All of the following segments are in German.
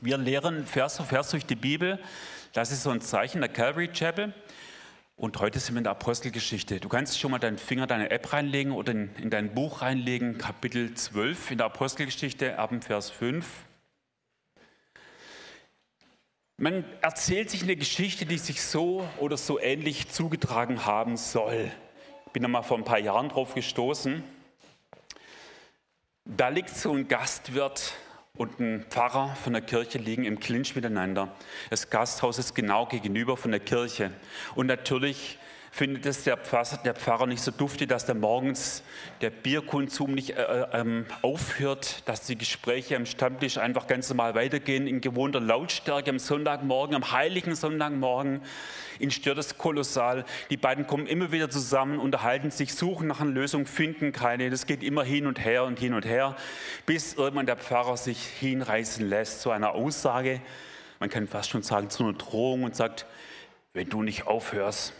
Wir lehren Vers für Vers durch die Bibel. Das ist so ein Zeichen der Calvary Chapel. Und heute sind wir in der Apostelgeschichte. Du kannst schon mal deinen Finger in deine App reinlegen oder in, in dein Buch reinlegen, Kapitel 12 in der Apostelgeschichte, ab dem Vers 5. Man erzählt sich eine Geschichte, die sich so oder so ähnlich zugetragen haben soll. Ich bin da mal vor ein paar Jahren drauf gestoßen. Da liegt so ein Gastwirt und ein Pfarrer von der Kirche liegen im Clinch miteinander. Das Gasthaus ist genau gegenüber von der Kirche. Und natürlich findet es der Pfarrer, der Pfarrer nicht so duftig, dass da morgens der Bierkonsum nicht äh, äh, ähm, aufhört, dass die Gespräche am Stammtisch einfach ganz normal weitergehen in gewohnter Lautstärke am Sonntagmorgen, am heiligen Sonntagmorgen. Ihn stört es kolossal. Die beiden kommen immer wieder zusammen, unterhalten sich, suchen nach einer Lösung, finden keine. Das geht immer hin und her und hin und her, bis irgendwann der Pfarrer sich hinreißen lässt zu einer Aussage, man kann fast schon sagen zu einer Drohung und sagt, wenn du nicht aufhörst,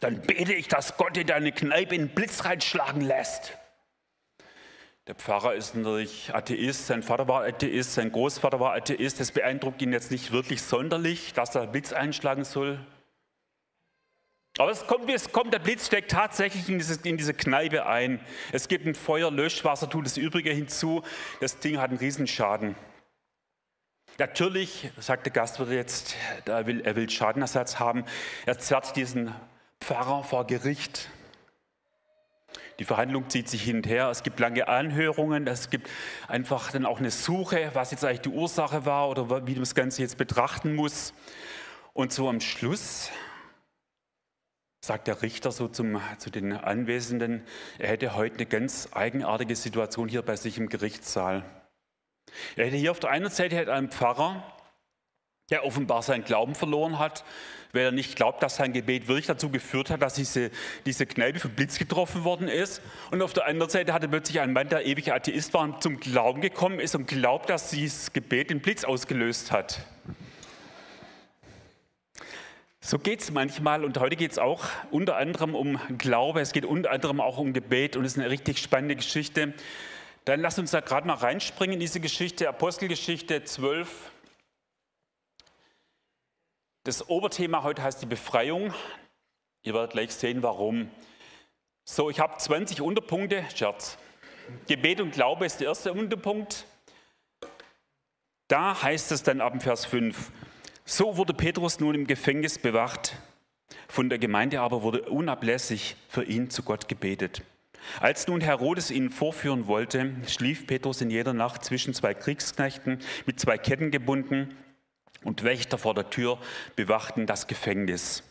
dann bete ich, dass Gott dir deine Kneipe in Blitz reinschlagen lässt. Der Pfarrer ist natürlich Atheist, sein Vater war Atheist, sein Großvater war Atheist. Das beeindruckt ihn jetzt nicht wirklich sonderlich, dass er Blitz einschlagen soll. Aber es kommt, wie es kommt, der Blitz steckt tatsächlich in diese, in diese Kneipe ein. Es gibt ein Feuer, Löschwasser tut das Übrige hinzu. Das Ding hat einen Riesenschaden. Natürlich, sagt der Gastwirt jetzt, er will, er will Schadenersatz haben. Er zerrt diesen Pfarrer vor Gericht. Die Verhandlung zieht sich hin und her. Es gibt lange Anhörungen. Es gibt einfach dann auch eine Suche, was jetzt eigentlich die Ursache war oder wie man das Ganze jetzt betrachten muss. Und so am Schluss sagt der Richter so zum, zu den Anwesenden, er hätte heute eine ganz eigenartige Situation hier bei sich im Gerichtssaal. Er hätte hier auf der einen Seite einen Pfarrer, der offenbar seinen Glauben verloren hat, weil er nicht glaubt, dass sein Gebet wirklich dazu geführt hat, dass diese, diese Kneipe vom Blitz getroffen worden ist. Und auf der anderen Seite hatte plötzlich ein Mann, der ewig Atheist war zum Glauben gekommen ist und glaubt, dass dieses Gebet den Blitz ausgelöst hat. So geht es manchmal und heute geht es auch unter anderem um Glaube, es geht unter anderem auch um Gebet und es ist eine richtig spannende Geschichte. Dann lasst uns da gerade mal reinspringen in diese Geschichte, Apostelgeschichte 12, das Oberthema heute heißt die Befreiung. Ihr werdet gleich sehen, warum. So, ich habe 20 Unterpunkte. Scherz. Gebet und Glaube ist der erste Unterpunkt. Da heißt es dann ab dem Vers 5. So wurde Petrus nun im Gefängnis bewacht. Von der Gemeinde aber wurde unablässig für ihn zu Gott gebetet. Als nun Herodes ihn vorführen wollte, schlief Petrus in jeder Nacht zwischen zwei Kriegsknechten mit zwei Ketten gebunden und Wächter vor der Tür bewachten das Gefängnis.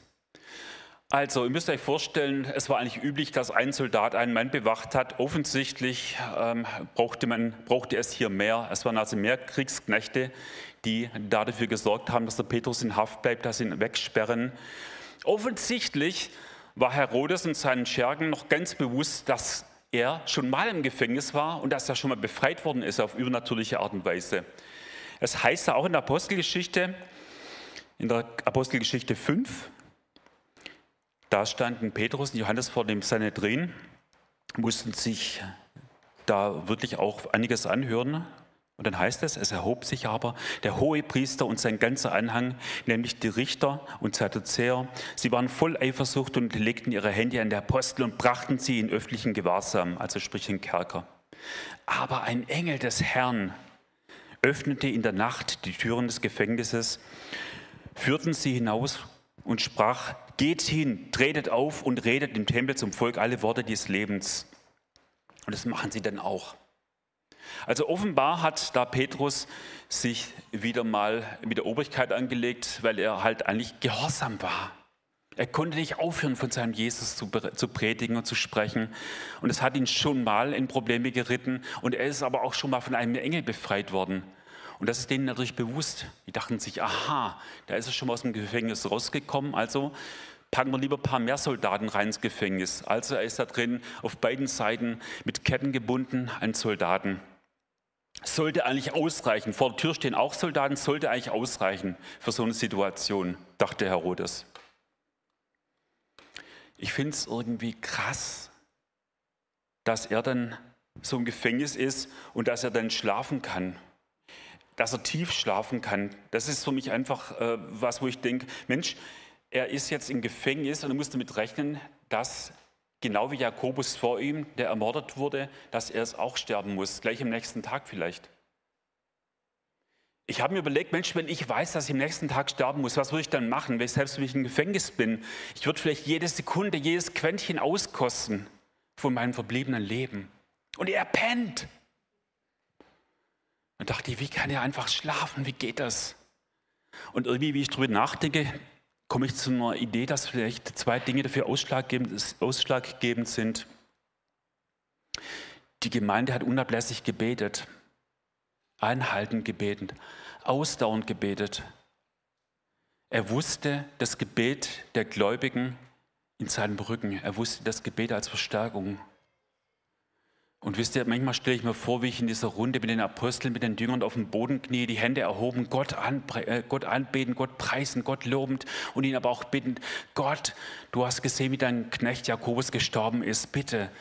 Also, ihr müsst euch vorstellen, es war eigentlich üblich, dass ein Soldat einen Mann bewacht hat. Offensichtlich ähm, brauchte, man, brauchte es hier mehr. Es waren also mehr Kriegsknechte, die da dafür gesorgt haben, dass der Petrus in Haft bleibt, dass sie ihn wegsperren. Offensichtlich war Herodes und seinen Schergen noch ganz bewusst, dass er schon mal im Gefängnis war und dass er schon mal befreit worden ist auf übernatürliche Art und Weise. Es heißt ja auch in der Apostelgeschichte, in der Apostelgeschichte 5, da standen Petrus und Johannes vor dem Sanhedrin, mussten sich da wirklich auch einiges anhören. Und dann heißt es, es erhob sich aber der hohe Priester und sein ganzer Anhang, nämlich die Richter und Sadduzäer. Sie waren voll Eifersucht und legten ihre Hände an der Apostel und brachten sie in öffentlichen Gewahrsam, also sprich in Kerker. Aber ein Engel des Herrn öffnete in der Nacht die Türen des Gefängnisses, führten sie hinaus und sprach, geht hin, tretet auf und redet im Tempel zum Volk alle Worte des Lebens. Und das machen sie dann auch. Also offenbar hat da Petrus sich wieder mal mit der Obrigkeit angelegt, weil er halt eigentlich gehorsam war. Er konnte nicht aufhören, von seinem Jesus zu, zu predigen und zu sprechen. Und es hat ihn schon mal in Probleme geritten. Und er ist aber auch schon mal von einem Engel befreit worden. Und das ist denen natürlich bewusst. Die dachten sich, aha, da ist er schon mal aus dem Gefängnis rausgekommen. Also packen wir lieber ein paar mehr Soldaten rein ins Gefängnis. Also er ist da drin auf beiden Seiten mit Ketten gebunden, ein Soldaten. Sollte eigentlich ausreichen. Vor der Tür stehen auch Soldaten, sollte eigentlich ausreichen für so eine Situation, dachte Herodes. Ich finde es irgendwie krass, dass er dann so im Gefängnis ist und dass er dann schlafen kann. dass er tief schlafen kann. Das ist für mich einfach äh, was, wo ich denke, Mensch, er ist jetzt im Gefängnis und er muss damit rechnen, dass genau wie Jakobus vor ihm, der ermordet wurde, dass er es auch sterben muss, gleich am nächsten Tag vielleicht. Ich habe mir überlegt, Mensch, wenn ich weiß, dass ich am nächsten Tag sterben muss, was würde ich dann machen, selbst wenn ich im Gefängnis bin? Ich würde vielleicht jede Sekunde, jedes Quäntchen auskosten von meinem verbliebenen Leben. Und er pennt. Und dachte ich, wie kann er einfach schlafen? Wie geht das? Und irgendwie, wie ich darüber nachdenke, komme ich zu einer Idee, dass vielleicht zwei Dinge dafür ausschlaggebend, ausschlaggebend sind. Die Gemeinde hat unablässig gebetet, einhaltend gebetet, ausdauernd gebetet. Er wusste das Gebet der Gläubigen in seinem Rücken. Er wusste das Gebet als Verstärkung. Und wisst ihr, manchmal stelle ich mir vor, wie ich in dieser Runde mit den Aposteln, mit den Jüngern auf dem Boden knie, die Hände erhoben, Gott, an, äh, Gott anbeten, Gott preisen, Gott lobend und ihn aber auch bitten, Gott, du hast gesehen, wie dein Knecht Jakobus gestorben ist. Bitte,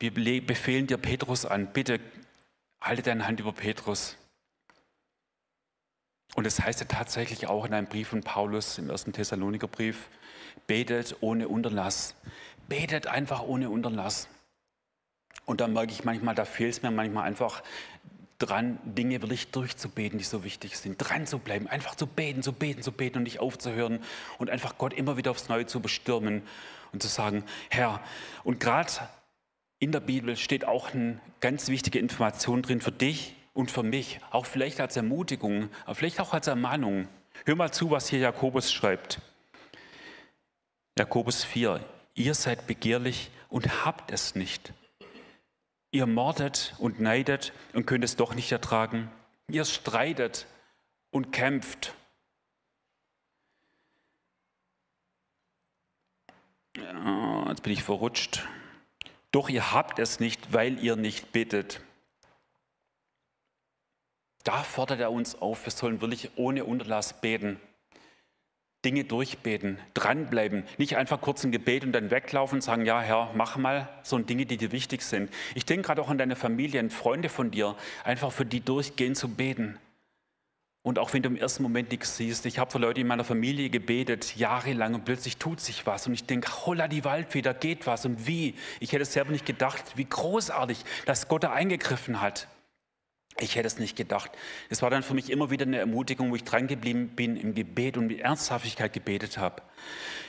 wir befehlen dir Petrus an. Bitte, halte deine Hand über Petrus. Und das heißt ja tatsächlich auch in einem Brief von Paulus, im ersten Thessalonikerbrief, betet ohne Unterlass. Betet einfach ohne Unterlass. Und dann merke ich manchmal, da fehlt es mir manchmal einfach dran, Dinge wirklich durchzubeten, die so wichtig sind. Dran zu bleiben, einfach zu beten, zu beten, zu beten und nicht aufzuhören und einfach Gott immer wieder aufs Neue zu bestürmen und zu sagen, Herr, und gerade in der Bibel steht auch eine ganz wichtige Information drin für dich und für mich, auch vielleicht als Ermutigung, aber vielleicht auch als Ermahnung. Hör mal zu, was hier Jakobus schreibt. Jakobus 4, ihr seid begehrlich und habt es nicht. Ihr mordet und neidet und könnt es doch nicht ertragen. Ihr streitet und kämpft. Jetzt bin ich verrutscht. Doch ihr habt es nicht, weil ihr nicht bittet. Da fordert er uns auf, wir sollen wirklich ohne Unterlass beten. Dinge durchbeten, dranbleiben, nicht einfach kurz ein Gebet und dann weglaufen und sagen, ja Herr, mach mal, so Dinge, die dir wichtig sind. Ich denke gerade auch an deine Familie, an Freunde von dir, einfach für die durchgehen zu beten. Und auch wenn du im ersten Moment nichts siehst, ich habe für Leute in meiner Familie gebetet, jahrelang und plötzlich tut sich was und ich denke, holla die Waldfeder, geht was und wie. Ich hätte es selber nicht gedacht, wie großartig, dass Gott da eingegriffen hat. Ich hätte es nicht gedacht. Es war dann für mich immer wieder eine Ermutigung, wo ich dran geblieben bin im Gebet und mit Ernsthaftigkeit gebetet habe.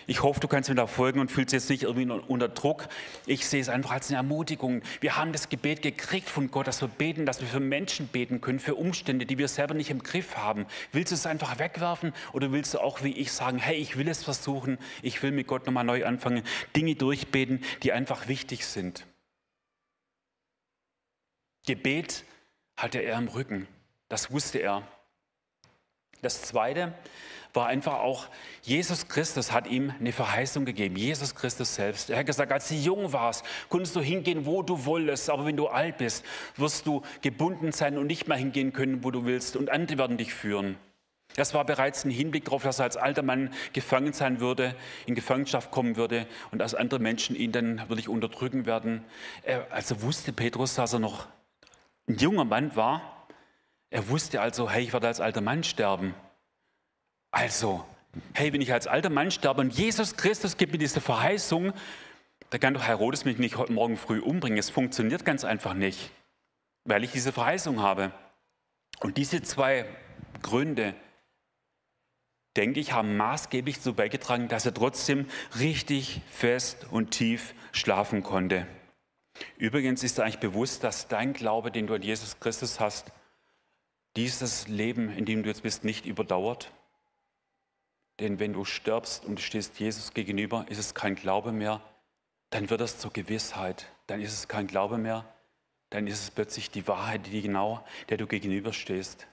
Ich hoffe, du kannst mir da folgen und fühlst jetzt nicht irgendwie unter Druck. Ich sehe es einfach als eine Ermutigung. Wir haben das Gebet gekriegt von Gott, dass wir beten, dass wir für Menschen beten können, für Umstände, die wir selber nicht im Griff haben. Willst du es einfach wegwerfen oder willst du auch wie ich sagen, hey, ich will es versuchen, ich will mit Gott nochmal neu anfangen, Dinge durchbeten, die einfach wichtig sind. Gebet hatte er im Rücken. Das wusste er. Das Zweite war einfach auch, Jesus Christus hat ihm eine Verheißung gegeben. Jesus Christus selbst. Er hat gesagt, als du jung warst, konntest du hingehen, wo du wolltest. Aber wenn du alt bist, wirst du gebunden sein und nicht mehr hingehen können, wo du willst. Und andere werden dich führen. Das war bereits ein Hinblick darauf, dass er als alter Mann gefangen sein würde, in Gefangenschaft kommen würde und dass andere Menschen ihn dann wirklich unterdrücken werden. Also wusste Petrus, dass er noch ein junger Mann war. Er wusste also, hey, ich werde als alter Mann sterben. Also, hey, wenn ich als alter Mann sterbe und Jesus Christus gibt mir diese Verheißung, da kann doch Herodes mich nicht heute Morgen früh umbringen. Es funktioniert ganz einfach nicht, weil ich diese Verheißung habe. Und diese zwei Gründe, denke ich, haben maßgeblich dazu beigetragen, dass er trotzdem richtig fest und tief schlafen konnte. Übrigens ist dir eigentlich bewusst, dass dein Glaube, den du an Jesus Christus hast, dieses Leben, in dem du jetzt bist, nicht überdauert. Denn wenn du stirbst und du stehst Jesus gegenüber, ist es kein Glaube mehr, dann wird es zur Gewissheit. Dann ist es kein Glaube mehr, dann ist es plötzlich die Wahrheit, die genau, der du gegenüberstehst.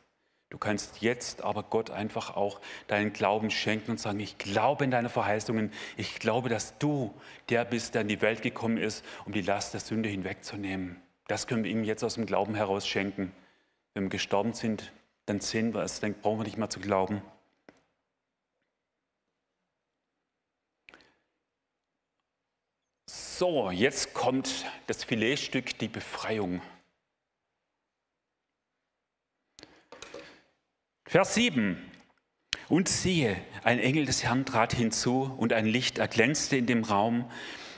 Du kannst jetzt aber Gott einfach auch deinen Glauben schenken und sagen, ich glaube in deine Verheißungen, ich glaube, dass du der bist, der in die Welt gekommen ist, um die Last der Sünde hinwegzunehmen. Das können wir ihm jetzt aus dem Glauben heraus schenken. Wenn wir gestorben sind, dann sehen wir es, dann brauchen wir nicht mehr zu glauben. So, jetzt kommt das Filetstück, die Befreiung. Vers 7. Und siehe, ein Engel des Herrn trat hinzu und ein Licht erglänzte in dem Raum.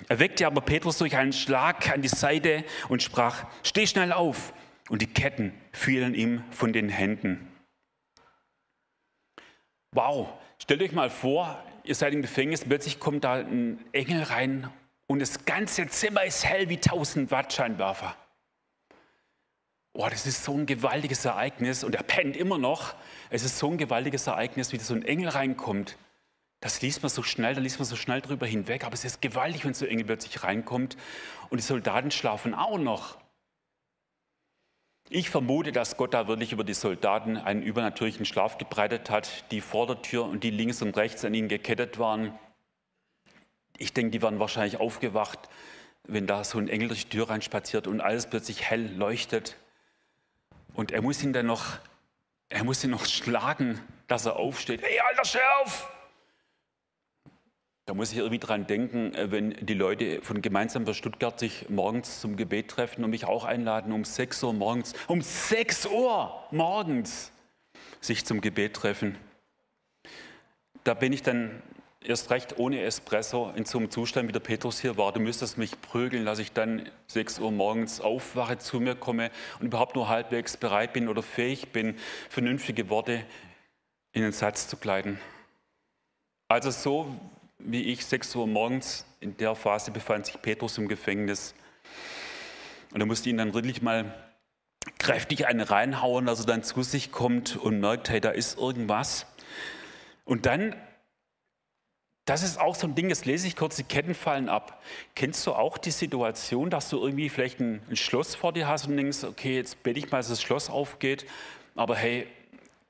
Er weckte aber Petrus durch einen Schlag an die Seite und sprach, steh schnell auf. Und die Ketten fielen ihm von den Händen. Wow, stellt euch mal vor, ihr seid im Gefängnis, plötzlich kommt da ein Engel rein und das ganze Zimmer ist hell wie 1000 Watt Scheinwerfer. Oh, das ist so ein gewaltiges Ereignis und er pennt immer noch. Es ist so ein gewaltiges Ereignis, wie so ein Engel reinkommt. Das liest man so schnell, da liest man so schnell drüber hinweg. Aber es ist gewaltig, wenn so ein Engel plötzlich reinkommt und die Soldaten schlafen auch noch. Ich vermute, dass Gott da wirklich über die Soldaten einen übernatürlichen Schlaf gebreitet hat, die vor der Tür und die links und rechts an ihnen gekettet waren. Ich denke, die waren wahrscheinlich aufgewacht, wenn da so ein Engel durch die Tür reinspaziert und alles plötzlich hell leuchtet. Und er muss ihn dann noch, er muss ihn noch schlagen, dass er aufsteht. Hey, alter, auf! Da muss ich irgendwie dran denken, äh, wenn die Leute von Gemeinsam für Stuttgart sich morgens zum Gebet treffen und mich auch einladen, um 6 Uhr morgens, um 6 Uhr morgens sich zum Gebet treffen. Da bin ich dann erst recht ohne Espresso in so einem Zustand, wie der Petrus hier war. Du müsstest mich prügeln, dass ich dann 6 Uhr morgens aufwache, zu mir komme und überhaupt nur halbwegs bereit bin oder fähig bin, vernünftige Worte in den Satz zu kleiden. Also so wie ich, 6 Uhr morgens, in der Phase befand sich Petrus im Gefängnis. Und er musste ihn dann wirklich mal kräftig einen reinhauen, dass er dann zu sich kommt und merkt, hey, da ist irgendwas. Und dann das ist auch so ein Ding, jetzt lese ich kurz, die Ketten fallen ab. Kennst du auch die Situation, dass du irgendwie vielleicht ein, ein Schloss vor dir hast und denkst, okay, jetzt bete ich mal, dass das Schloss aufgeht, aber hey,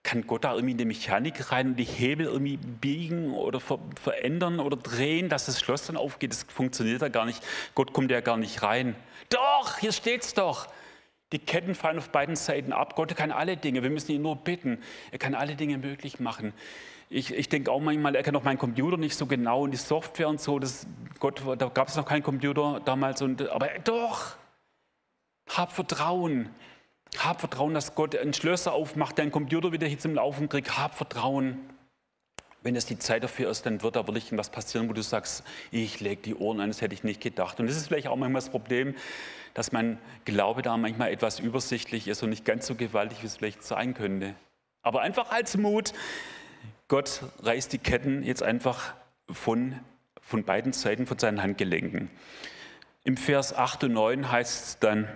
kann Gott da irgendwie in die Mechanik rein und die Hebel irgendwie biegen oder ver verändern oder drehen, dass das Schloss dann aufgeht? Das funktioniert da gar nicht. Gott kommt ja gar nicht rein. Doch, hier steht's doch. Die Ketten fallen auf beiden Seiten ab. Gott kann alle Dinge. Wir müssen ihn nur bitten. Er kann alle Dinge möglich machen. Ich, ich denke auch manchmal, er kennt auch meinen Computer nicht so genau und die Software und so. Das, Gott, da gab es noch keinen Computer damals. Und, aber doch, hab Vertrauen. Hab Vertrauen, dass Gott einen Schlösser aufmacht, deinen Computer wieder hier zum Laufen kriegt. Hab Vertrauen. Wenn es die Zeit dafür ist, dann wird da wirklich was passieren, wo du sagst, ich lege die Ohren an, das hätte ich nicht gedacht. Und das ist vielleicht auch manchmal das Problem, dass mein Glaube da manchmal etwas übersichtlich ist und nicht ganz so gewaltig, wie es vielleicht sein könnte. Aber einfach als Mut, Gott reißt die Ketten jetzt einfach von, von beiden Seiten von seinen Handgelenken. Im Vers 8 und 9 heißt es dann,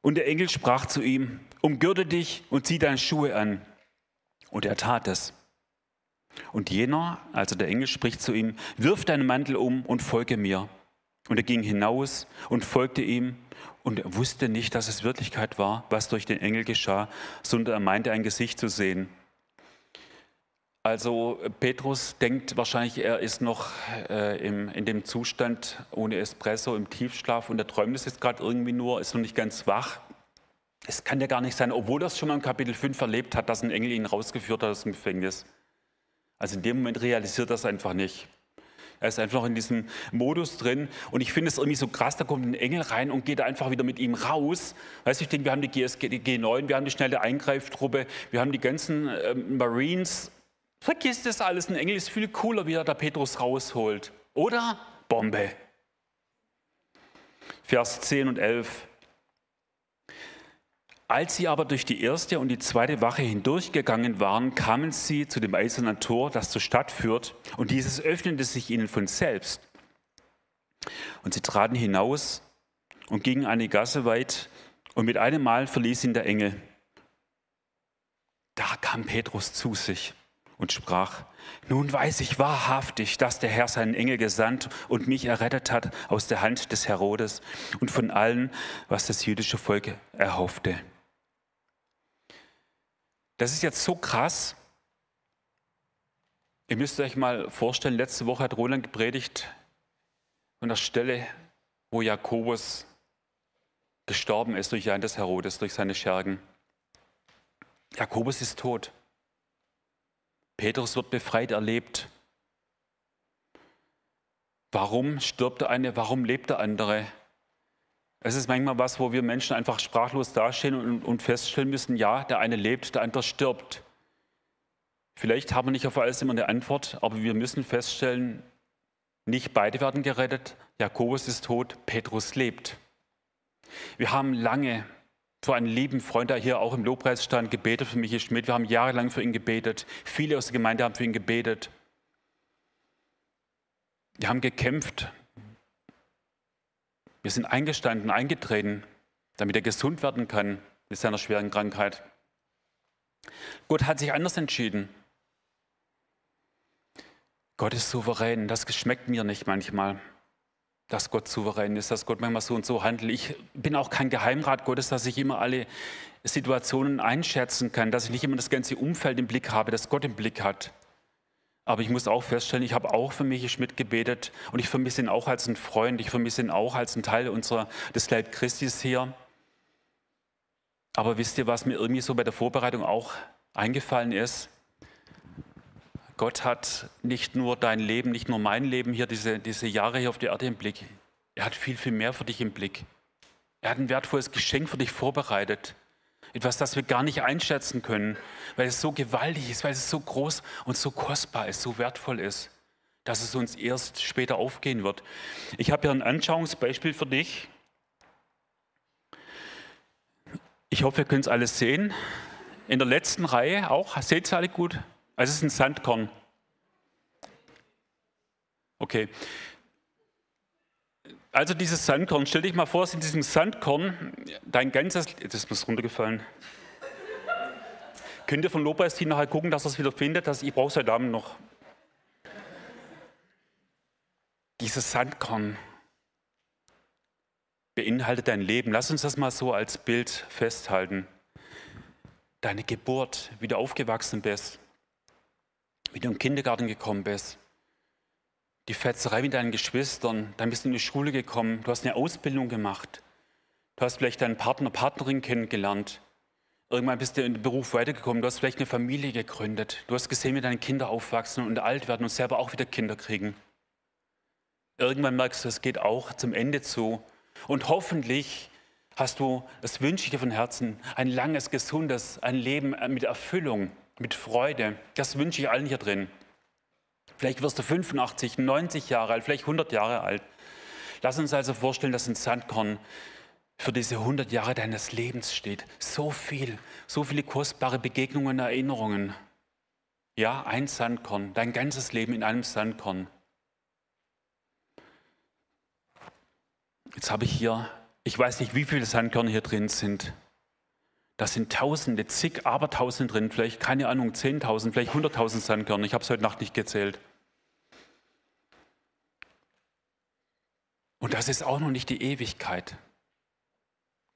und der Engel sprach zu ihm, umgürte dich und zieh deine Schuhe an. Und er tat es. Und jener, also der Engel, spricht zu ihm, wirf deinen Mantel um und folge mir. Und er ging hinaus und folgte ihm und er wusste nicht, dass es Wirklichkeit war, was durch den Engel geschah, sondern er meinte ein Gesicht zu sehen. Also Petrus denkt wahrscheinlich, er ist noch äh, im, in dem Zustand ohne Espresso im Tiefschlaf und er träumt es jetzt gerade irgendwie nur, ist noch nicht ganz wach. Es kann ja gar nicht sein, obwohl er es schon mal im Kapitel 5 erlebt hat, dass ein Engel ihn rausgeführt hat aus dem Gefängnis. Also in dem Moment realisiert er es einfach nicht. Er ist einfach in diesem Modus drin. Und ich finde es irgendwie so krass, da kommt ein Engel rein und geht einfach wieder mit ihm raus. Weißt du, ich denke, wir haben die GSG, die G9, wir haben die schnelle Eingreiftruppe, wir haben die ganzen äh, Marines Vergiss das alles. Ein Engel ist viel cooler, wie er da Petrus rausholt. Oder? Bombe. Vers 10 und 11. Als sie aber durch die erste und die zweite Wache hindurchgegangen waren, kamen sie zu dem eisernen Tor, das zur Stadt führt, und dieses öffnete sich ihnen von selbst. Und sie traten hinaus und gingen eine Gasse weit, und mit einem Mal verließ ihn der Engel. Da kam Petrus zu sich und sprach, nun weiß ich wahrhaftig, dass der Herr seinen Engel gesandt und mich errettet hat aus der Hand des Herodes und von allen, was das jüdische Volk erhoffte. Das ist jetzt so krass. Ihr müsst euch mal vorstellen, letzte Woche hat Roland gepredigt an der Stelle, wo Jakobus gestorben ist durch einen des Herodes, durch seine Schergen. Jakobus ist tot. Petrus wird befreit erlebt. Warum stirbt der eine, warum lebt der andere? Es ist manchmal was, wo wir Menschen einfach sprachlos dastehen und, und feststellen müssen, ja, der eine lebt, der andere stirbt. Vielleicht haben wir nicht auf alles immer eine Antwort, aber wir müssen feststellen, nicht beide werden gerettet. Jakobus ist tot, Petrus lebt. Wir haben lange für einen lieben Freund, der hier auch im Lobpreis stand, gebetet für Michael Schmidt. Wir haben jahrelang für ihn gebetet. Viele aus der Gemeinde haben für ihn gebetet. Wir haben gekämpft. Wir sind eingestanden, eingetreten, damit er gesund werden kann mit seiner schweren Krankheit. Gott hat sich anders entschieden. Gott ist souverän. Das schmeckt mir nicht manchmal dass Gott souverän ist, dass Gott manchmal so und so handelt. Ich bin auch kein Geheimrat Gottes, dass ich immer alle Situationen einschätzen kann, dass ich nicht immer das ganze Umfeld im Blick habe, das Gott im Blick hat. Aber ich muss auch feststellen, ich habe auch für mich Schmidt gebetet und ich vermisse ihn auch als ein Freund, ich vermisse ihn auch als ein Teil unserer, des Leib Christis hier. Aber wisst ihr, was mir irgendwie so bei der Vorbereitung auch eingefallen ist? Gott hat nicht nur dein Leben, nicht nur mein Leben hier, diese, diese Jahre hier auf der Erde im Blick. Er hat viel, viel mehr für dich im Blick. Er hat ein wertvolles Geschenk für dich vorbereitet. Etwas, das wir gar nicht einschätzen können, weil es so gewaltig ist, weil es so groß und so kostbar ist, so wertvoll ist, dass es uns erst später aufgehen wird. Ich habe hier ein Anschauungsbeispiel für dich. Ich hoffe, ihr könnt es alles sehen. In der letzten Reihe auch. Seht ihr alle gut? Also es ist ein Sandkorn. Okay. Also dieses Sandkorn, stell dich mal vor, ist in diesem Sandkorn dein ganzes, das muss runtergefallen. Könnt ihr von Lobpreisteam nachher gucken, dass er es wieder findet? Dass, ich brauche heute Abend noch. Dieses Sandkorn beinhaltet dein Leben. Lass uns das mal so als Bild festhalten. Deine Geburt, wie du aufgewachsen bist, wie du im Kindergarten gekommen bist, die Fetzerei mit deinen Geschwistern, dann bist du in die Schule gekommen, du hast eine Ausbildung gemacht, du hast vielleicht deinen Partner, Partnerin kennengelernt, irgendwann bist du in den Beruf weitergekommen, du hast vielleicht eine Familie gegründet, du hast gesehen, wie deine Kinder aufwachsen und alt werden und selber auch wieder Kinder kriegen. Irgendwann merkst du, es geht auch zum Ende zu. Und hoffentlich hast du, das wünsche ich dir von Herzen, ein langes, gesundes, ein Leben mit Erfüllung mit Freude. Das wünsche ich allen hier drin. Vielleicht wirst du 85, 90 Jahre alt, vielleicht 100 Jahre alt. Lass uns also vorstellen, dass ein Sandkorn für diese 100 Jahre deines Lebens steht. So viel, so viele kostbare Begegnungen, Erinnerungen. Ja, ein Sandkorn, dein ganzes Leben in einem Sandkorn. Jetzt habe ich hier, ich weiß nicht, wie viele Sandkörner hier drin sind. Da sind Tausende, zig Abertausende drin, vielleicht, keine Ahnung, Zehntausend, vielleicht Hunderttausend Sandkörner. Ich habe es heute Nacht nicht gezählt. Und das ist auch noch nicht die Ewigkeit.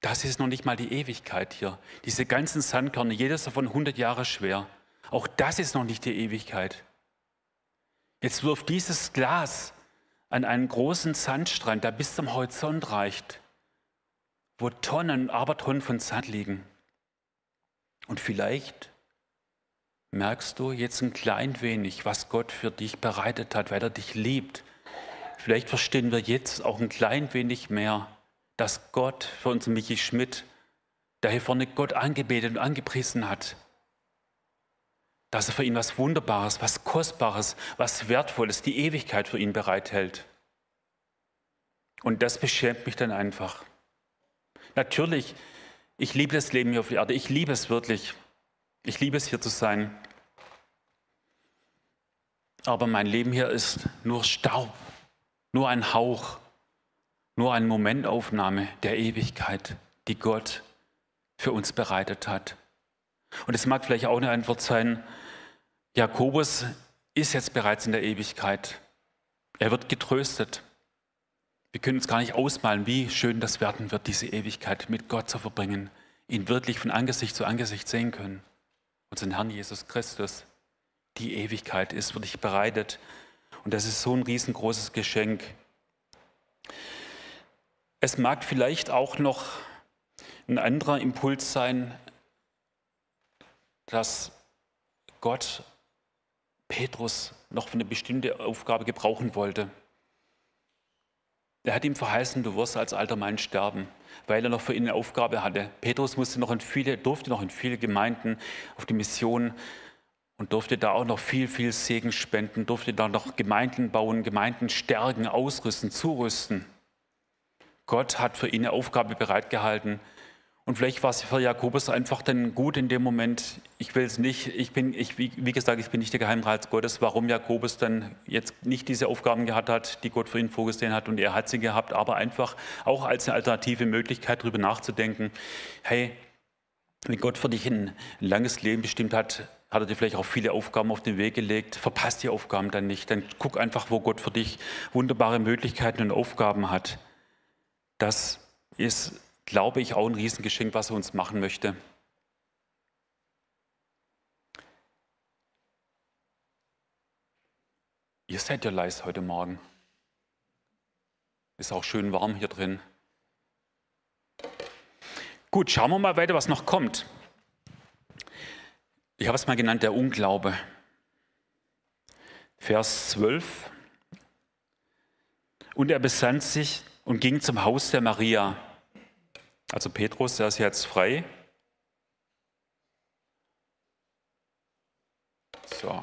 Das ist noch nicht mal die Ewigkeit hier. Diese ganzen Sandkörner, jedes davon 100 Jahre schwer. Auch das ist noch nicht die Ewigkeit. Jetzt wirft dieses Glas an einen großen Sandstrand, der bis zum Horizont reicht, wo Tonnen Abertonnen von Sand liegen. Und vielleicht merkst du jetzt ein klein wenig, was Gott für dich bereitet hat, weil er dich liebt. Vielleicht verstehen wir jetzt auch ein klein wenig mehr, dass Gott für uns Michi Schmidt, der hier vorne Gott angebetet und angepriesen hat, dass er für ihn was Wunderbares, was Kostbares, was Wertvolles, die Ewigkeit für ihn bereithält. Und das beschämt mich dann einfach. Natürlich ich liebe das Leben hier auf der Erde. Ich liebe es wirklich. Ich liebe es hier zu sein. Aber mein Leben hier ist nur Staub, nur ein Hauch, nur eine Momentaufnahme der Ewigkeit, die Gott für uns bereitet hat. Und es mag vielleicht auch eine Antwort sein, Jakobus ist jetzt bereits in der Ewigkeit. Er wird getröstet. Wir können uns gar nicht ausmalen, wie schön das werden wird, diese Ewigkeit mit Gott zu verbringen, ihn wirklich von Angesicht zu Angesicht sehen können. Unseren Herrn Jesus Christus. Die Ewigkeit ist für dich bereitet. Und das ist so ein riesengroßes Geschenk. Es mag vielleicht auch noch ein anderer Impuls sein, dass Gott Petrus noch für eine bestimmte Aufgabe gebrauchen wollte. Er hat ihm verheißen, du wirst als alter Mann sterben, weil er noch für ihn eine Aufgabe hatte. Petrus musste noch in viele, durfte noch in viele Gemeinden auf die Mission und durfte da auch noch viel, viel Segen spenden, durfte da noch Gemeinden bauen, Gemeinden stärken, ausrüsten, zurüsten. Gott hat für ihn eine Aufgabe bereitgehalten. Und vielleicht war es für Jakobus einfach dann gut in dem Moment. Ich will es nicht, ich bin, ich, wie, gesagt, ich bin nicht der Geheimrat Gottes, warum Jakobus dann jetzt nicht diese Aufgaben gehabt hat, die Gott für ihn vorgesehen hat und er hat sie gehabt, aber einfach auch als eine alternative Möglichkeit darüber nachzudenken, hey, wenn Gott für dich ein langes Leben bestimmt hat, hat er dir vielleicht auch viele Aufgaben auf den Weg gelegt. Verpasst die Aufgaben dann nicht. Dann guck einfach, wo Gott für dich wunderbare Möglichkeiten und Aufgaben hat. Das ist, glaube ich, auch ein Riesengeschenk, was er uns machen möchte. Ihr seid ja leise heute Morgen. Ist auch schön warm hier drin. Gut, schauen wir mal weiter, was noch kommt. Ich habe es mal genannt, der Unglaube. Vers 12. Und er besann sich und ging zum Haus der Maria. Also Petrus, der ist jetzt frei. So.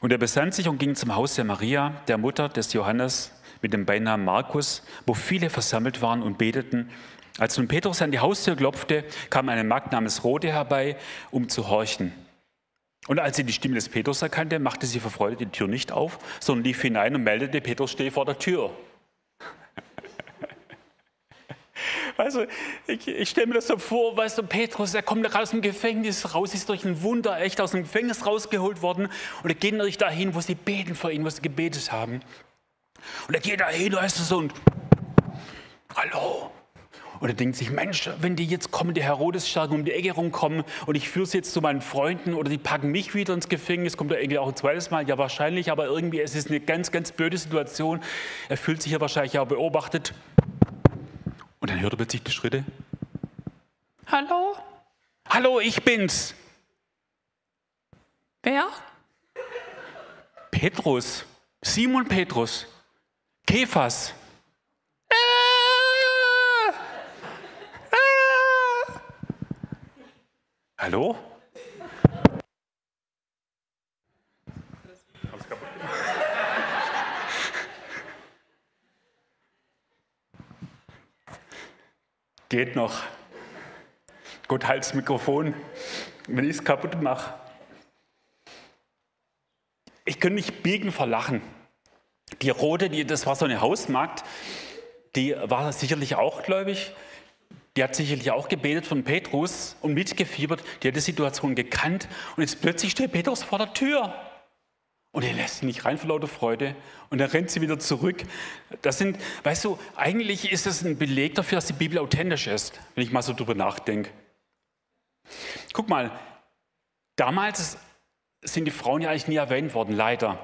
Und er besann sich und ging zum Haus der Maria, der Mutter des Johannes mit dem Beinamen Markus, wo viele versammelt waren und beteten. Als nun Petrus an die Haustür klopfte, kam eine Magd namens Rode herbei, um zu horchen. Und als sie die Stimme des Petrus erkannte, machte sie vor Freude die Tür nicht auf, sondern lief hinein und meldete, Petrus stehe vor der Tür. Also, ich, ich stelle mir das so vor, weißt du, Petrus, er kommt gerade aus dem Gefängnis raus, ist durch ein Wunder echt aus dem Gefängnis rausgeholt worden und er geht natürlich dahin, wo sie beten für ihn, wo sie gebetet haben. Und er geht dahin, weißt du, so und Hallo, und er denkt sich, Mensch, wenn die jetzt kommen, die Herodes-Stärken um die Ecke rumkommen und ich führe sie jetzt zu meinen Freunden oder die packen mich wieder ins Gefängnis, kommt der Engel auch ein zweites Mal, ja wahrscheinlich, aber irgendwie es ist eine ganz, ganz blöde Situation. Er fühlt sich ja wahrscheinlich auch beobachtet. Und dann hört er plötzlich die Schritte. Hallo? Hallo, ich bin's. Wer? Petrus. Simon Petrus. Kephas. Hallo? Geht noch. Gott halt das Mikrofon, wenn ich es kaputt mache. Ich könnte mich biegen vor Lachen. Die Rote, die, das war so eine Hausmagd, die war sicherlich auch gläubig. Die hat sicherlich auch gebetet von Petrus und mitgefiebert. Die hat die Situation gekannt und jetzt plötzlich steht Petrus vor der Tür. Und er lässt ihn nicht rein vor lauter Freude und dann rennt sie wieder zurück. Das sind, weißt du, eigentlich ist das ein Beleg dafür, dass die Bibel authentisch ist, wenn ich mal so drüber nachdenke. Guck mal, damals sind die Frauen ja eigentlich nie erwähnt worden, leider.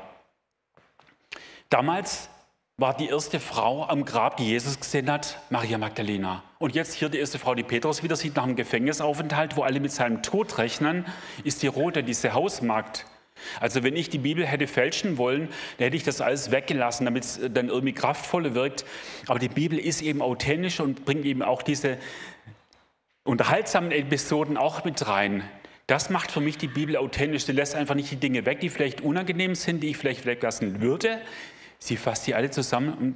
Damals war die erste Frau am Grab, die Jesus gesehen hat, Maria Magdalena. Und jetzt hier die erste Frau, die Petrus wieder sieht nach dem Gefängnisaufenthalt, wo alle mit seinem Tod rechnen, ist die Rote, diese Hausmagd. Also wenn ich die Bibel hätte fälschen wollen, dann hätte ich das alles weggelassen, damit es dann irgendwie kraftvoller wirkt. Aber die Bibel ist eben authentisch und bringt eben auch diese unterhaltsamen Episoden auch mit rein. Das macht für mich die Bibel authentisch. Sie lässt einfach nicht die Dinge weg, die vielleicht unangenehm sind, die ich vielleicht weglassen würde. Sie fasst sie alle zusammen und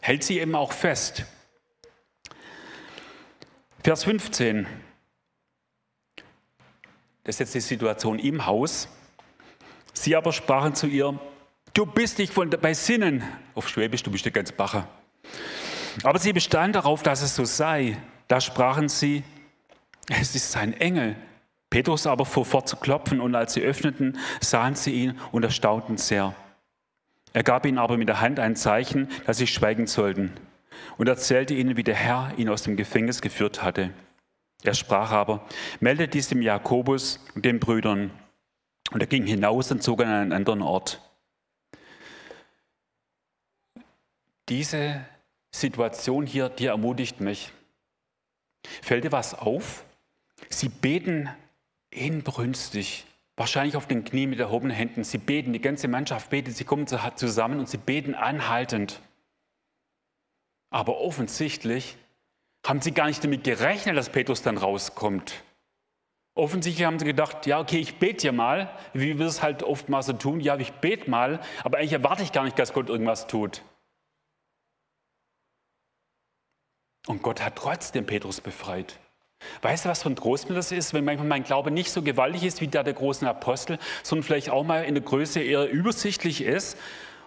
hält sie eben auch fest. Vers 15. Das ist jetzt die Situation im Haus. Sie aber sprachen zu ihr, du bist nicht von, bei Sinnen. Auf Schwäbisch, du bist der ganz Bacher. Aber sie bestand darauf, dass es so sei. Da sprachen sie, es ist sein Engel. Petrus aber fuhr fort zu klopfen und als sie öffneten, sahen sie ihn und erstaunten sehr. Er gab ihnen aber mit der Hand ein Zeichen, dass sie schweigen sollten und erzählte ihnen, wie der Herr ihn aus dem Gefängnis geführt hatte. Er sprach aber, meldet dies dem Jakobus und den Brüdern. Und er ging hinaus und zog an einen anderen Ort. Diese Situation hier, die ermutigt mich. Fällt dir was auf? Sie beten inbrünstig wahrscheinlich auf den Knien mit erhobenen Händen. Sie beten, die ganze Mannschaft betet, sie kommen zusammen und sie beten anhaltend. Aber offensichtlich haben sie gar nicht damit gerechnet, dass Petrus dann rauskommt. Offensichtlich haben sie gedacht, ja, okay, ich bete ja mal, wie wir es halt oftmals so tun. Ja, ich bete mal, aber eigentlich erwarte ich gar nicht, dass Gott irgendwas tut. Und Gott hat trotzdem Petrus befreit. Weißt du, was für ein Trost mir das ist, wenn manchmal mein Glaube nicht so gewaltig ist wie der der großen Apostel, sondern vielleicht auch mal in der Größe eher übersichtlich ist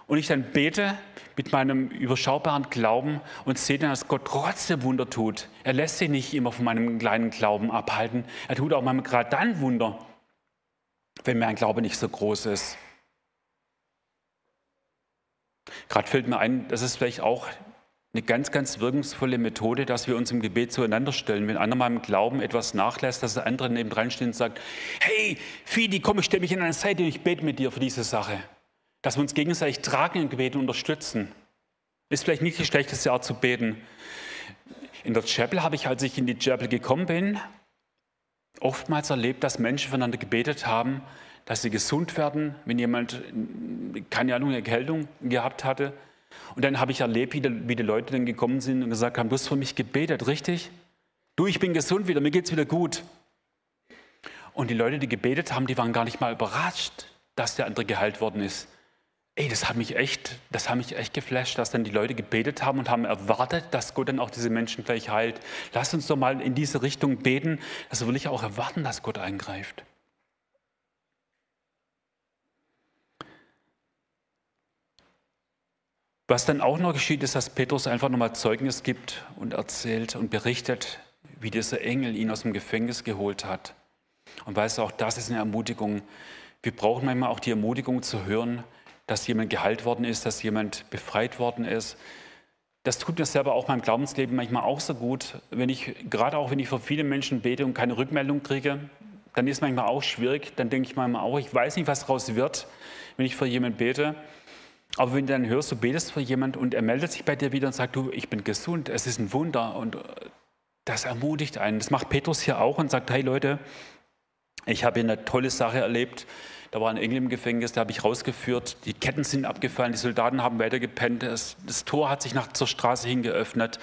und ich dann bete mit meinem überschaubaren Glauben und sehe dann, dass Gott trotzdem Wunder tut. Er lässt sich nicht immer von meinem kleinen Glauben abhalten. Er tut auch manchmal gerade dann Wunder, wenn mein Glaube nicht so groß ist. Gerade fällt mir ein, das ist vielleicht auch eine ganz, ganz wirkungsvolle Methode, dass wir uns im Gebet zueinander stellen. Wenn einer im Glauben etwas nachlässt, dass der andere neben dran steht und sagt, hey, Fidi, komm, ich stelle mich in eine Seite und ich bete mit dir für diese Sache. Dass wir uns gegenseitig tragen im Gebet und unterstützen. Ist vielleicht nicht die schlechteste Art zu beten. In der Chapel habe ich, als ich in die Chapel gekommen bin, oftmals erlebt, dass Menschen voneinander gebetet haben, dass sie gesund werden, wenn jemand, keine Ahnung, eine Erkältung gehabt hatte und dann habe ich erlebt, wie die, wie die Leute dann gekommen sind und gesagt haben, du hast für mich gebetet, richtig? Du, ich bin gesund wieder, mir geht es wieder gut. Und die Leute, die gebetet haben, die waren gar nicht mal überrascht, dass der andere geheilt worden ist. Ey, das hat mich echt, das hat mich echt geflasht, dass dann die Leute gebetet haben und haben erwartet, dass Gott dann auch diese Menschen gleich heilt. Lass uns doch mal in diese Richtung beten, dass wir wirklich auch erwarten, dass Gott eingreift. Was dann auch noch geschieht, ist, dass Petrus einfach nochmal Zeugnis gibt und erzählt und berichtet, wie dieser Engel ihn aus dem Gefängnis geholt hat. Und weißt du, auch das ist eine Ermutigung. Wir brauchen manchmal auch die Ermutigung zu hören, dass jemand geheilt worden ist, dass jemand befreit worden ist. Das tut mir selber auch meinem Glaubensleben manchmal auch so gut. Wenn ich, gerade auch wenn ich für viele Menschen bete und keine Rückmeldung kriege, dann ist manchmal auch schwierig. Dann denke ich manchmal auch, ich weiß nicht, was daraus wird, wenn ich für jemanden bete. Aber wenn du dann hörst, du betest für jemanden und er meldet sich bei dir wieder und sagt, du, ich bin gesund, es ist ein Wunder und äh, das ermutigt einen. Das macht Petrus hier auch und sagt, hey Leute, ich habe hier eine tolle Sache erlebt. Da war ein Engel im Gefängnis, da habe ich rausgeführt. Die Ketten sind abgefallen, die Soldaten haben weitergepennt. Das, das Tor hat sich nach zur Straße hin geöffnet.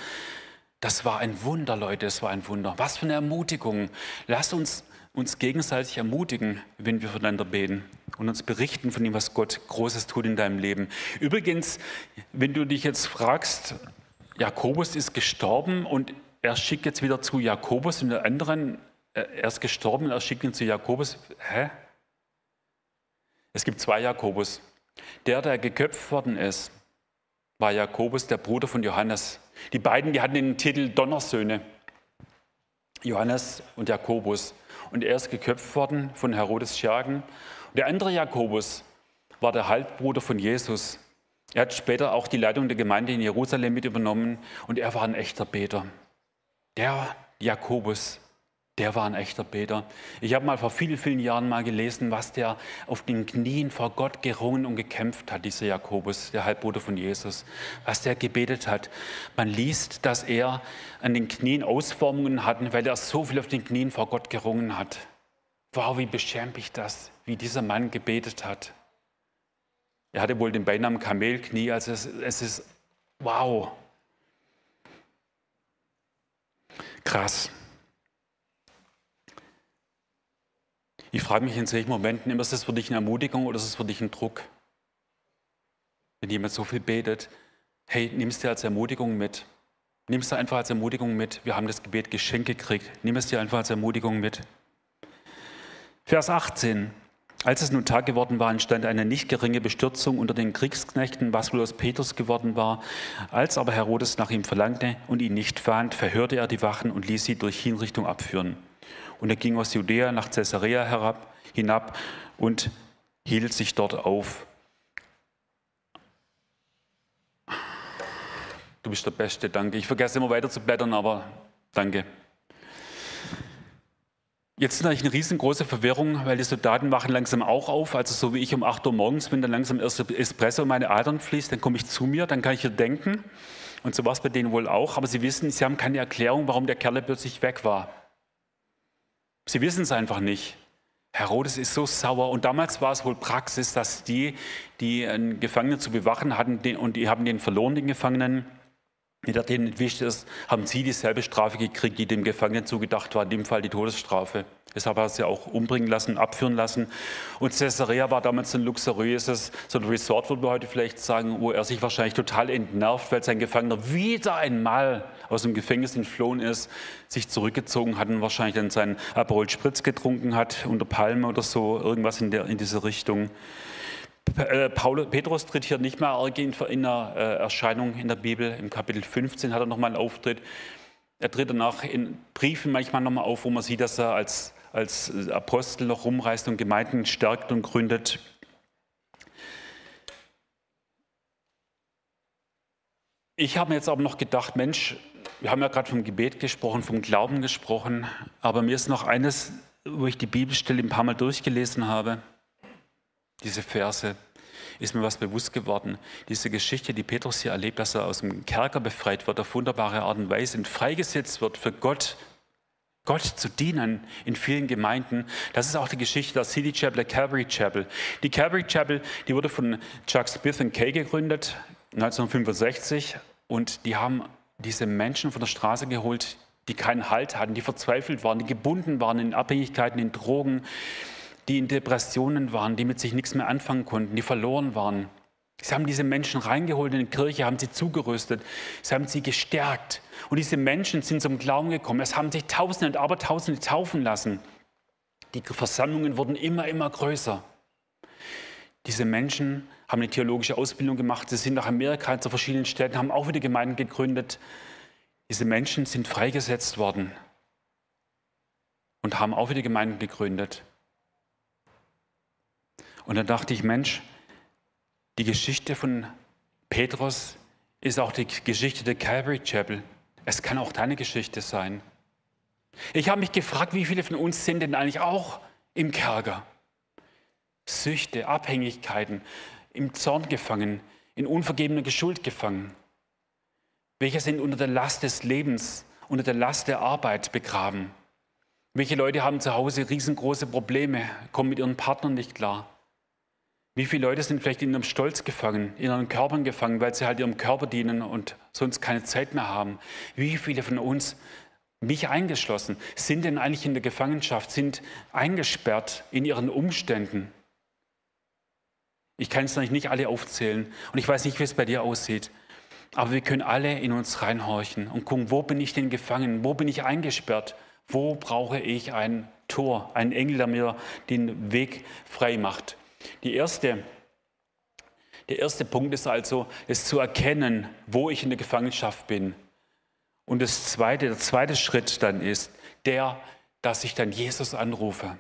Das war ein Wunder, Leute, das war ein Wunder. Was für eine Ermutigung. Lasst uns uns gegenseitig ermutigen, wenn wir voneinander beten und uns berichten von dem, was Gott Großes tut in deinem Leben. Übrigens, wenn du dich jetzt fragst, Jakobus ist gestorben und er schickt jetzt wieder zu Jakobus und der anderen, er ist gestorben und er schickt ihn zu Jakobus. Hä? Es gibt zwei Jakobus. Der, der geköpft worden ist, war Jakobus, der Bruder von Johannes. Die beiden, die hatten den Titel Donnersöhne. Johannes und Jakobus und er ist geköpft worden von Herodes Schergen. Und der andere Jakobus war der Halbbruder von Jesus. Er hat später auch die Leitung der Gemeinde in Jerusalem mit übernommen und er war ein echter Beter. Der Jakobus, der war ein echter Beter. Ich habe mal vor vielen, vielen Jahren mal gelesen, was der auf den Knien vor Gott gerungen und gekämpft hat, dieser Jakobus, der Halbbruder von Jesus, was der gebetet hat. Man liest, dass er an den Knien Ausformungen hatte, weil er so viel auf den Knien vor Gott gerungen hat. Wow, wie beschämt ich das, wie dieser Mann gebetet hat. Er hatte wohl den Beinamen Kamelknie, also es, es ist wow. Krass. Ich frage mich in solchen Momenten ist das für dich eine Ermutigung oder ist es für dich ein Druck? Wenn jemand so viel betet, hey, nimm es dir als Ermutigung mit. Nimm es dir einfach als Ermutigung mit. Wir haben das Gebet geschenkt gekriegt. Nimm es dir einfach als Ermutigung mit. Vers 18. Als es nun Tag geworden war, entstand eine nicht geringe Bestürzung unter den Kriegsknechten, was wohl aus Petrus geworden war. Als aber Herodes nach ihm verlangte und ihn nicht fand, verhörte er die Wachen und ließ sie durch Hinrichtung abführen. Und er ging aus Judäa nach Caesarea herab, hinab und hielt sich dort auf. Du bist der Beste, danke. Ich vergesse immer weiter zu blättern, aber danke. Jetzt ist natürlich eine riesengroße Verwirrung, weil die Soldaten wachen langsam auch auf. Also so wie ich um 8 Uhr morgens, wenn dann langsam erst Espresso in meine Adern fließt, dann komme ich zu mir, dann kann ich hier denken. Und so war es bei denen wohl auch. Aber sie wissen, sie haben keine Erklärung, warum der Kerl plötzlich weg war. Sie wissen es einfach nicht. Herodes ist so sauer und damals war es wohl Praxis, dass die, die einen Gefangenen zu bewachen hatten und die haben den verloren, den Gefangenen, Wie der denen entwischt ist, haben sie dieselbe Strafe gekriegt, die dem Gefangenen zugedacht war, in dem Fall die Todesstrafe. Deshalb hat er sie auch umbringen lassen, abführen lassen. Und Caesarea war damals ein luxuriöses, so ein Resort, würde man heute vielleicht sagen, wo er sich wahrscheinlich total entnervt, weil sein Gefangener wieder einmal aus dem Gefängnis entflohen ist, sich zurückgezogen hat und wahrscheinlich dann seinen Aperol Spritz getrunken hat, unter Palme oder so, irgendwas in, der, in diese Richtung. Äh, Paulus, Petrus tritt hier nicht mehr arg in, in der äh, Erscheinung in der Bibel. Im Kapitel 15 hat er nochmal einen Auftritt. Er tritt danach in Briefen manchmal nochmal auf, wo man sieht, dass er als als Apostel noch rumreist und Gemeinden stärkt und gründet. Ich habe mir jetzt aber noch gedacht, Mensch, wir haben ja gerade vom Gebet gesprochen, vom Glauben gesprochen, aber mir ist noch eines, wo ich die Bibelstelle ein paar Mal durchgelesen habe, diese Verse, ist mir was bewusst geworden. Diese Geschichte, die Petrus hier erlebt, dass er aus dem Kerker befreit wird, auf wunderbare Art und Weise und freigesetzt wird, für Gott Gott zu dienen in vielen Gemeinden. Das ist auch die Geschichte der City Chapel, der Calvary Chapel. Die Calvary Chapel, die wurde von Chuck Smith und Kay gegründet, 1965. Und die haben diese Menschen von der Straße geholt, die keinen Halt hatten, die verzweifelt waren, die gebunden waren in Abhängigkeiten, in Drogen, die in Depressionen waren, die mit sich nichts mehr anfangen konnten, die verloren waren. Sie haben diese Menschen reingeholt in die Kirche, haben sie zugerüstet, sie haben sie gestärkt. Und diese Menschen sind zum Glauben gekommen. Es haben sich Tausende und Abertausende taufen lassen. Die Versammlungen wurden immer, immer größer. Diese Menschen haben eine theologische Ausbildung gemacht. Sie sind nach Amerika zu verschiedenen Städten, haben auch wieder Gemeinden gegründet. Diese Menschen sind freigesetzt worden und haben auch wieder Gemeinden gegründet. Und dann dachte ich, Mensch, die Geschichte von Petrus ist auch die Geschichte der Calvary Chapel. Es kann auch deine Geschichte sein. Ich habe mich gefragt, wie viele von uns sind denn eigentlich auch im Kerker? Süchte, Abhängigkeiten, im Zorn gefangen, in unvergebener Schuld gefangen. Welche sind unter der Last des Lebens, unter der Last der Arbeit begraben? Welche Leute haben zu Hause riesengroße Probleme, kommen mit ihren Partnern nicht klar? Wie viele Leute sind vielleicht in ihrem Stolz gefangen, in ihren Körpern gefangen, weil sie halt ihrem Körper dienen und sonst keine Zeit mehr haben? Wie viele von uns, mich eingeschlossen, sind denn eigentlich in der Gefangenschaft, sind eingesperrt in ihren Umständen? Ich kann es natürlich nicht alle aufzählen und ich weiß nicht, wie es bei dir aussieht. Aber wir können alle in uns reinhorchen und gucken, wo bin ich denn gefangen? Wo bin ich eingesperrt? Wo brauche ich ein Tor, einen Engel, der mir den Weg frei macht? Die erste, der erste Punkt ist also, es zu erkennen, wo ich in der Gefangenschaft bin. Und das zweite, der zweite Schritt dann ist der, dass ich dann Jesus anrufe.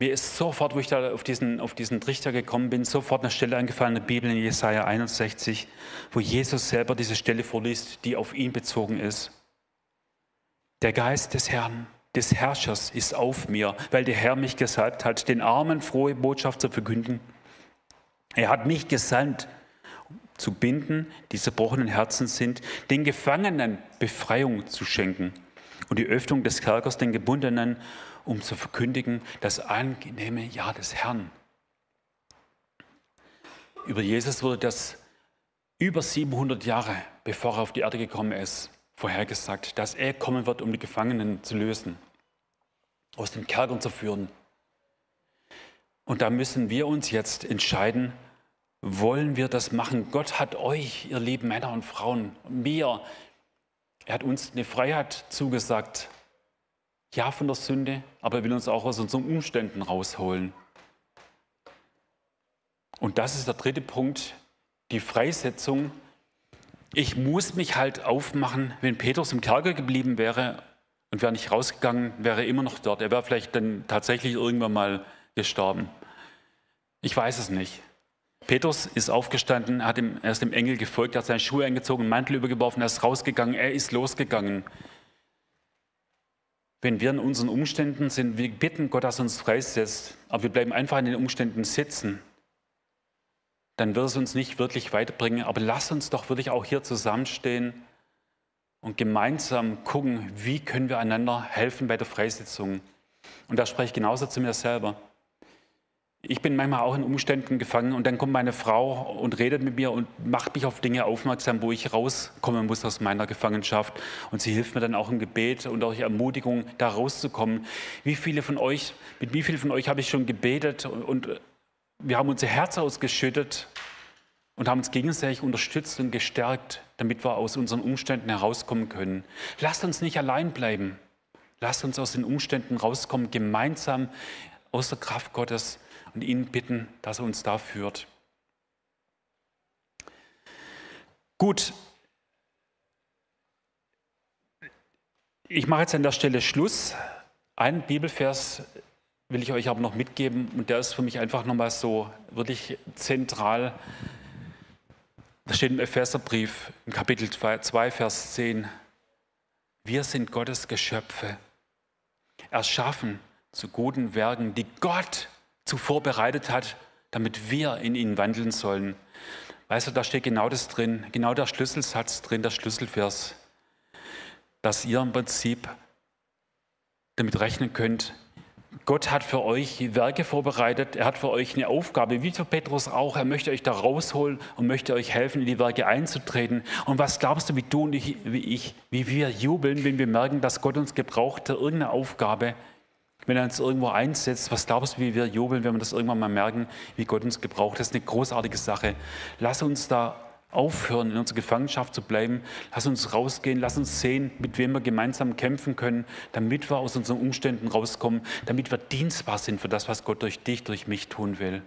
Mir ist sofort, wo ich da auf diesen, auf diesen Trichter gekommen bin, sofort eine Stelle eingefallen in der Bibel in Jesaja 61, wo Jesus selber diese Stelle vorliest, die auf ihn bezogen ist. Der Geist des Herrn des Herrschers ist auf mir, weil der Herr mich gesalbt hat, den Armen frohe Botschaft zu verkünden. Er hat mich gesandt, zu binden, die zerbrochenen Herzen sind, den Gefangenen Befreiung zu schenken und die Öffnung des Kerkers den Gebundenen, um zu verkündigen das angenehme Ja des Herrn. Über Jesus wurde das über 700 Jahre, bevor er auf die Erde gekommen ist, vorhergesagt, dass er kommen wird, um die Gefangenen zu lösen, aus den Kerkern zu führen. Und da müssen wir uns jetzt entscheiden, wollen wir das machen? Gott hat euch, ihr lieben Männer und Frauen, mir, er hat uns eine Freiheit zugesagt. Ja, von der Sünde, aber er will uns auch aus unseren Umständen rausholen. Und das ist der dritte Punkt, die Freisetzung ich muss mich halt aufmachen, wenn Petrus im Kerker geblieben wäre und wäre nicht rausgegangen, wäre er immer noch dort. Er wäre vielleicht dann tatsächlich irgendwann mal gestorben. Ich weiß es nicht. Petrus ist aufgestanden, hat ihm, er ist dem Engel gefolgt, er hat seine Schuhe eingezogen, einen Mantel übergeworfen, er ist rausgegangen, er ist losgegangen. Wenn wir in unseren Umständen sind, wir bitten Gott, dass er uns freisetzt, aber wir bleiben einfach in den Umständen sitzen, dann wird es uns nicht wirklich weiterbringen. Aber lass uns doch wirklich auch hier zusammenstehen und gemeinsam gucken, wie können wir einander helfen bei der Freisetzung. Und da spreche ich genauso zu mir selber. Ich bin manchmal auch in Umständen gefangen und dann kommt meine Frau und redet mit mir und macht mich auf Dinge aufmerksam, wo ich rauskommen muss aus meiner Gefangenschaft. Und sie hilft mir dann auch im Gebet und auch Ermutigung, da rauszukommen. Wie viele von euch, mit wie vielen von euch habe ich schon gebetet und wir haben unser Herz ausgeschüttet und haben uns gegenseitig unterstützt und gestärkt, damit wir aus unseren Umständen herauskommen können. Lasst uns nicht allein bleiben. Lasst uns aus den Umständen rauskommen, gemeinsam aus der Kraft Gottes und ihn bitten, dass er uns da führt. Gut, ich mache jetzt an der Stelle Schluss. Ein Bibelvers will ich euch aber noch mitgeben und der ist für mich einfach nochmal so wirklich zentral. Da steht im Epheserbrief im Kapitel 2, Vers 10, wir sind Gottes Geschöpfe, erschaffen zu guten Werken, die Gott zuvor bereitet hat, damit wir in ihnen wandeln sollen. Weißt du, da steht genau das drin, genau der Schlüsselsatz drin, der Schlüsselvers, dass ihr im Prinzip damit rechnen könnt, Gott hat für euch Werke vorbereitet, er hat für euch eine Aufgabe, wie für Petrus auch. Er möchte euch da rausholen und möchte euch helfen, in die Werke einzutreten. Und was glaubst du, wie du und ich, wie ich, wie wir jubeln, wenn wir merken, dass Gott uns gebraucht für irgendeine Aufgabe, wenn er uns irgendwo einsetzt, was glaubst du, wie wir jubeln, wenn wir das irgendwann mal merken, wie Gott uns gebraucht? Das ist eine großartige Sache. Lass uns da aufhören, in unserer Gefangenschaft zu bleiben. Lass uns rausgehen, lass uns sehen, mit wem wir gemeinsam kämpfen können, damit wir aus unseren Umständen rauskommen, damit wir dienstbar sind für das, was Gott durch dich, durch mich tun will.